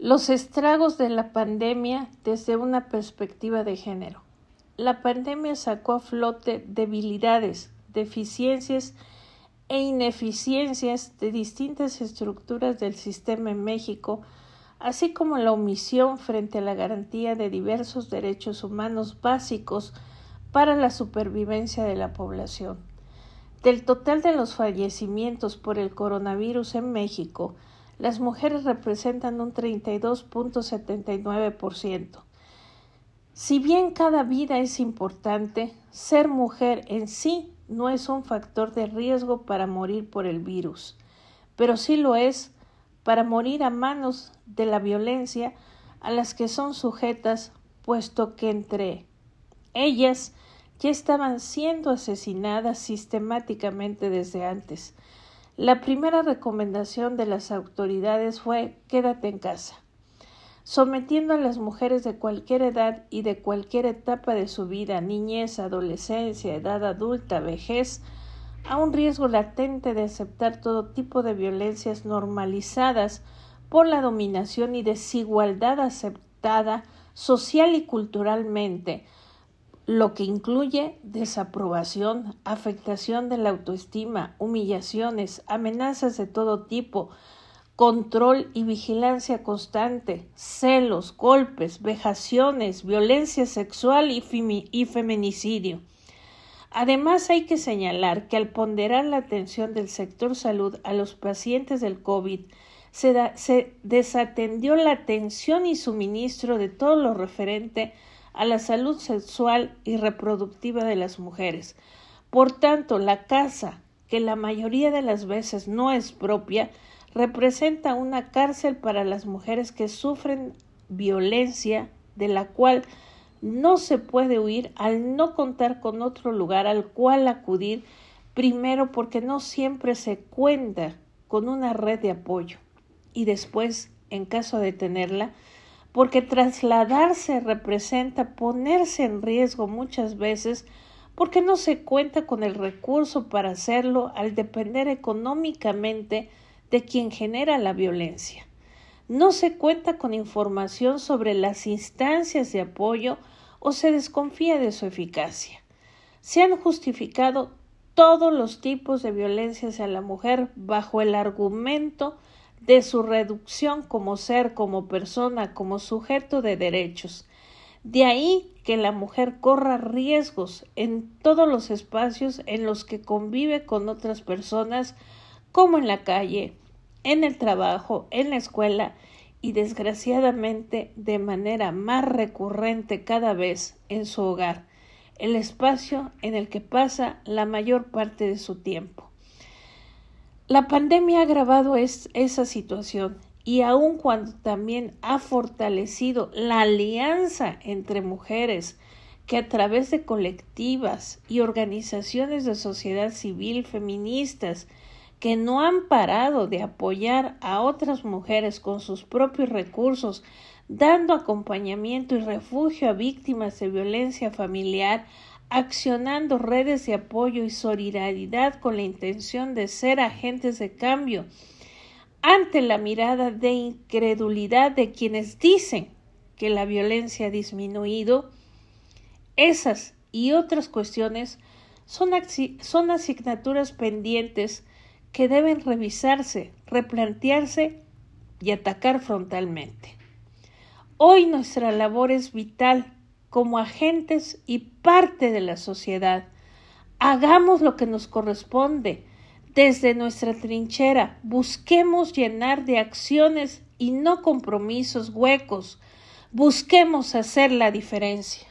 Los estragos de la pandemia desde una perspectiva de género. La pandemia sacó a flote debilidades, deficiencias e ineficiencias de distintas estructuras del sistema en México, así como la omisión frente a la garantía de diversos derechos humanos básicos para la supervivencia de la población. Del total de los fallecimientos por el coronavirus en México, las mujeres representan un 32.79%. Si bien cada vida es importante, ser mujer en sí no es un factor de riesgo para morir por el virus, pero sí lo es para morir a manos de la violencia a las que son sujetas, puesto que entre ellas ya estaban siendo asesinadas sistemáticamente desde antes. La primera recomendación de las autoridades fue quédate en casa, sometiendo a las mujeres de cualquier edad y de cualquier etapa de su vida, niñez, adolescencia, edad adulta, vejez, a un riesgo latente de aceptar todo tipo de violencias normalizadas por la dominación y desigualdad aceptada social y culturalmente, lo que incluye desaprobación, afectación de la autoestima, humillaciones, amenazas de todo tipo, control y vigilancia constante, celos, golpes, vejaciones, violencia sexual y, feminicidio. Además, hay que señalar que al ponderar la atención del sector salud a los pacientes del COVID, se, se desatendió la atención y suministro de todo lo referente a la salud sexual y reproductiva de las mujeres. Por tanto, la casa, que la mayoría de las veces no es propia, representa una cárcel para las mujeres que sufren violencia de la cual no se puede huir al no contar con otro lugar al cual acudir, primero porque no siempre se cuenta con una red de apoyo y después, en caso de tenerla, porque trasladarse representa ponerse en riesgo muchas veces porque no se cuenta con el recurso para hacerlo al depender económicamente de quien genera la violencia. No se cuenta con información sobre las instancias de apoyo o se desconfía de su eficacia. Se han justificado todos los tipos de violencia hacia la mujer bajo el argumento de su reducción como ser, como persona, como sujeto de derechos. De ahí que la mujer corra riesgos en todos los espacios en los que convive con otras personas, como en la calle, en el trabajo, en la escuela y desgraciadamente de manera más recurrente cada vez en su hogar, el espacio en el que pasa la mayor parte de su tiempo. La pandemia ha agravado esa situación y aun cuando también ha fortalecido la alianza entre mujeres que a través de colectivas y organizaciones de sociedad civil feministas que no han parado de apoyar a otras mujeres con sus propios recursos, dando acompañamiento y refugio a víctimas de violencia familiar, accionando redes de apoyo y solidaridad con la intención de ser agentes de cambio ante la mirada de incredulidad de quienes dicen que la violencia ha disminuido, esas y otras cuestiones son, son asignaturas pendientes que deben revisarse, replantearse y atacar frontalmente. Hoy nuestra labor es vital como agentes y parte de la sociedad. Hagamos lo que nos corresponde desde nuestra trinchera. Busquemos llenar de acciones y no compromisos huecos. Busquemos hacer la diferencia.